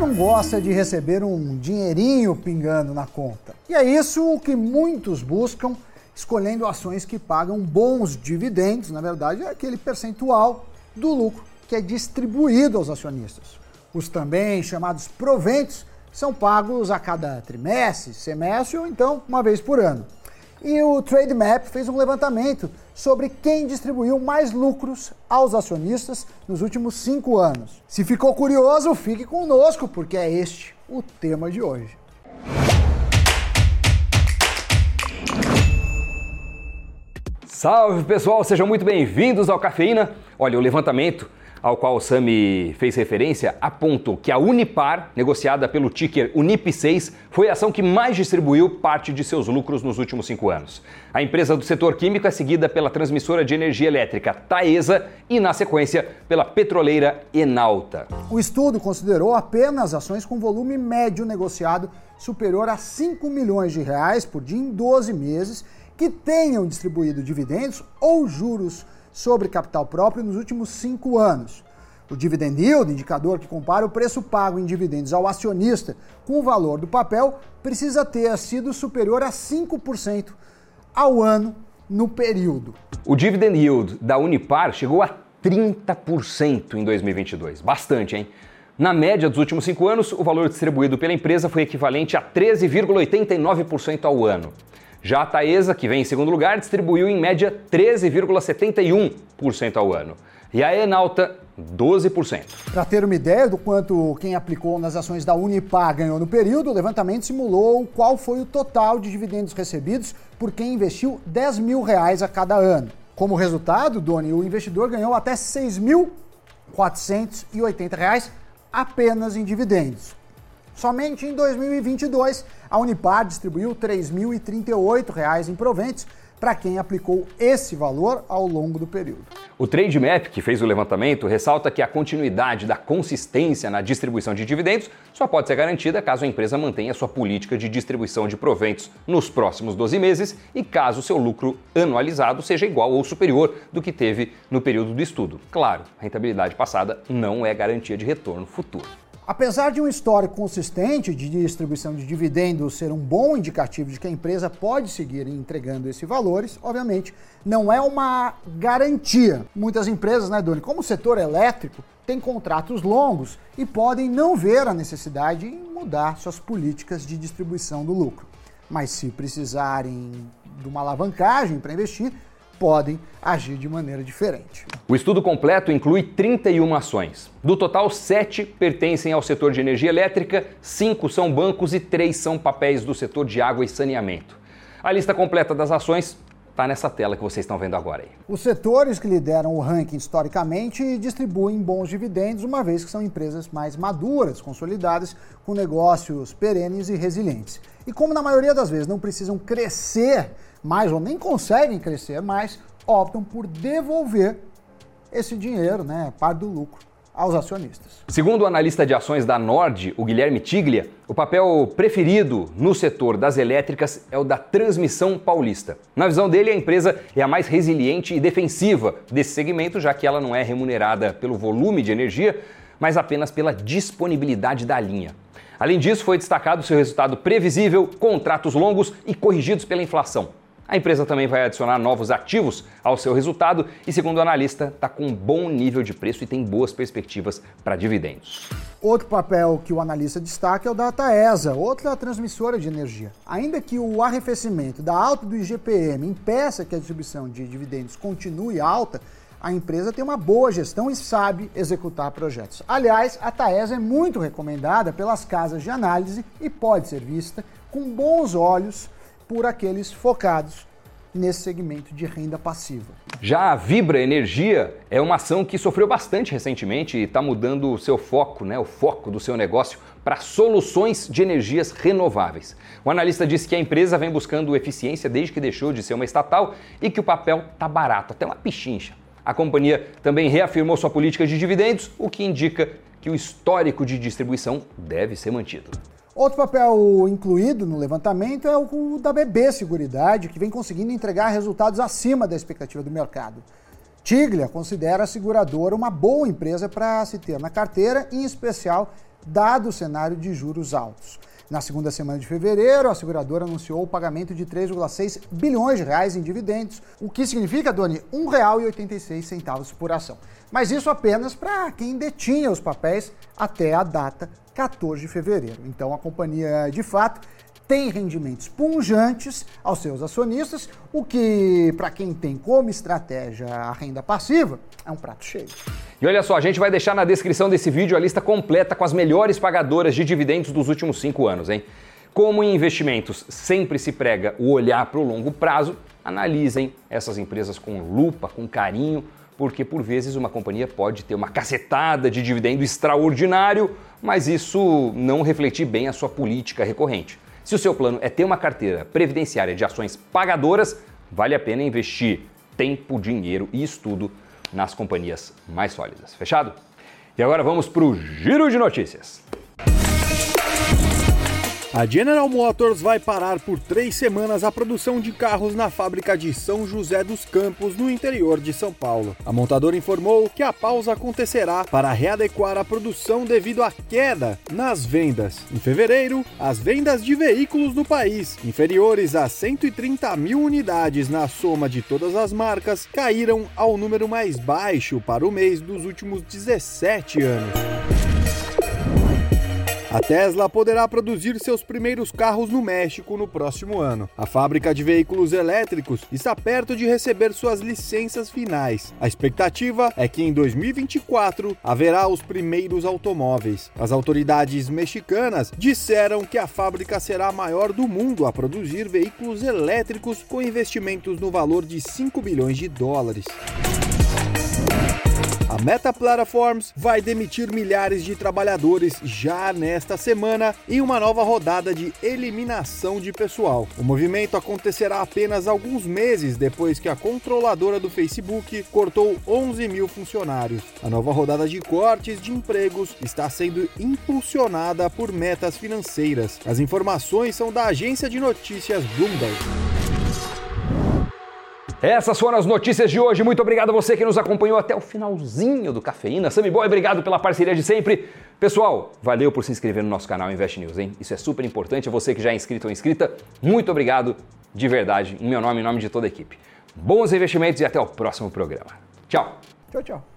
não gosta de receber um dinheirinho pingando na conta? E é isso que muitos buscam escolhendo ações que pagam bons dividendos, na verdade, é aquele percentual do lucro que é distribuído aos acionistas. Os também chamados proventos são pagos a cada trimestre, semestre ou então uma vez por ano. E o Trademap fez um levantamento sobre quem distribuiu mais lucros aos acionistas nos últimos cinco anos. Se ficou curioso, fique conosco, porque é este o tema de hoje. Salve pessoal, sejam muito bem-vindos ao Cafeína. Olha, o levantamento ao qual o Sami fez referência apontou que a Unipar, negociada pelo ticker Unip6, foi a ação que mais distribuiu parte de seus lucros nos últimos cinco anos. A empresa do setor químico é seguida pela transmissora de energia elétrica Taesa e, na sequência, pela petroleira Enalta. O estudo considerou apenas ações com volume médio negociado superior a 5 milhões de reais por dia em 12 meses que tenham distribuído dividendos ou juros sobre capital próprio nos últimos cinco anos. O dividend yield, indicador que compara o preço pago em dividendos ao acionista com o valor do papel, precisa ter sido superior a 5% ao ano no período. O dividend yield da Unipar chegou a 30% em 2022. Bastante, hein? Na média dos últimos cinco anos, o valor distribuído pela empresa foi equivalente a 13,89% ao ano. Já a Taesa, que vem em segundo lugar, distribuiu em média 13,71% ao ano. E a Enalta, 12%. Para ter uma ideia do quanto quem aplicou nas ações da Unipar ganhou no período, o levantamento simulou qual foi o total de dividendos recebidos por quem investiu 10 mil reais a cada ano. Como resultado, Doni, o investidor ganhou até 6.480 reais apenas em dividendos. Somente em 2022, a Unipar distribuiu R$ 3.038 em proventos para quem aplicou esse valor ao longo do período. O Trademap, que fez o levantamento, ressalta que a continuidade da consistência na distribuição de dividendos só pode ser garantida caso a empresa mantenha sua política de distribuição de proventos nos próximos 12 meses e caso seu lucro anualizado seja igual ou superior do que teve no período do estudo. Claro, rentabilidade passada não é garantia de retorno futuro. Apesar de um histórico consistente de distribuição de dividendos ser um bom indicativo de que a empresa pode seguir entregando esses valores, obviamente não é uma garantia. Muitas empresas, né, Doni, como o setor elétrico, têm contratos longos e podem não ver a necessidade em mudar suas políticas de distribuição do lucro. Mas se precisarem de uma alavancagem para investir, podem agir de maneira diferente. O estudo completo inclui 31 ações. Do total, 7 pertencem ao setor de energia elétrica, 5 são bancos e 3 são papéis do setor de água e saneamento. A lista completa das ações está nessa tela que vocês estão vendo agora. Aí. Os setores que lideram o ranking historicamente distribuem bons dividendos, uma vez que são empresas mais maduras, consolidadas, com negócios perenes e resilientes. E como na maioria das vezes não precisam crescer mais ou nem conseguem crescer mais, optam por devolver esse dinheiro, né, parte do lucro, aos acionistas. Segundo o analista de ações da Nord, o Guilherme Tiglia, o papel preferido no setor das elétricas é o da transmissão paulista. Na visão dele, a empresa é a mais resiliente e defensiva desse segmento, já que ela não é remunerada pelo volume de energia, mas apenas pela disponibilidade da linha. Além disso, foi destacado seu resultado previsível, contratos longos e corrigidos pela inflação. A empresa também vai adicionar novos ativos ao seu resultado e, segundo o analista, está com um bom nível de preço e tem boas perspectivas para dividendos. Outro papel que o analista destaca é o da Taesa, outra transmissora de energia. Ainda que o arrefecimento da alta do IGPM impeça que a distribuição de dividendos continue alta, a empresa tem uma boa gestão e sabe executar projetos. Aliás, a Taesa é muito recomendada pelas casas de análise e pode ser vista com bons olhos por aqueles focados nesse segmento de renda passiva. Já a Vibra Energia é uma ação que sofreu bastante recentemente e está mudando o seu foco, né, o foco do seu negócio para soluções de energias renováveis. O analista disse que a empresa vem buscando eficiência desde que deixou de ser uma estatal e que o papel está barato, até uma pichincha. A companhia também reafirmou sua política de dividendos, o que indica que o histórico de distribuição deve ser mantido. Outro papel incluído no levantamento é o da BB Seguridade, que vem conseguindo entregar resultados acima da expectativa do mercado. Tiglia considera a seguradora uma boa empresa para se ter na carteira, em especial dado o cenário de juros altos. Na segunda semana de fevereiro, a seguradora anunciou o pagamento de 3,6 bilhões de reais em dividendos, o que significa, Doni, R$ 1,86 por ação. Mas isso apenas para quem detinha os papéis até a data 14 de fevereiro. Então a companhia, de fato, tem rendimentos punjantes aos seus acionistas, o que, para quem tem como estratégia a renda passiva, é um prato cheio. E olha só, a gente vai deixar na descrição desse vídeo a lista completa com as melhores pagadoras de dividendos dos últimos cinco anos, hein? Como em investimentos sempre se prega o olhar para o longo prazo, analisem essas empresas com lupa, com carinho, porque por vezes uma companhia pode ter uma cacetada de dividendo extraordinário, mas isso não refletir bem a sua política recorrente. Se o seu plano é ter uma carteira previdenciária de ações pagadoras, vale a pena investir tempo, dinheiro e estudo nas companhias mais sólidas. Fechado? E agora vamos para o giro de notícias. A General Motors vai parar por três semanas a produção de carros na fábrica de São José dos Campos, no interior de São Paulo. A montadora informou que a pausa acontecerá para readequar a produção devido à queda nas vendas. Em fevereiro, as vendas de veículos no país, inferiores a 130 mil unidades na soma de todas as marcas, caíram ao número mais baixo para o mês dos últimos 17 anos. A Tesla poderá produzir seus primeiros carros no México no próximo ano. A fábrica de veículos elétricos está perto de receber suas licenças finais. A expectativa é que em 2024 haverá os primeiros automóveis. As autoridades mexicanas disseram que a fábrica será a maior do mundo a produzir veículos elétricos com investimentos no valor de 5 bilhões de dólares. Meta Platforms vai demitir milhares de trabalhadores já nesta semana em uma nova rodada de eliminação de pessoal. O movimento acontecerá apenas alguns meses depois que a controladora do Facebook cortou 11 mil funcionários. A nova rodada de cortes de empregos está sendo impulsionada por metas financeiras. As informações são da agência de notícias Bloomberg. Essas foram as notícias de hoje. Muito obrigado a você que nos acompanhou até o finalzinho do Cafeína. Sammy Boy, obrigado pela parceria de sempre. Pessoal, valeu por se inscrever no nosso canal Invest News, hein? Isso é super importante. Você que já é inscrito ou inscrita, muito obrigado de verdade, em meu nome e em nome de toda a equipe. Bons investimentos e até o próximo programa. Tchau. Tchau, tchau.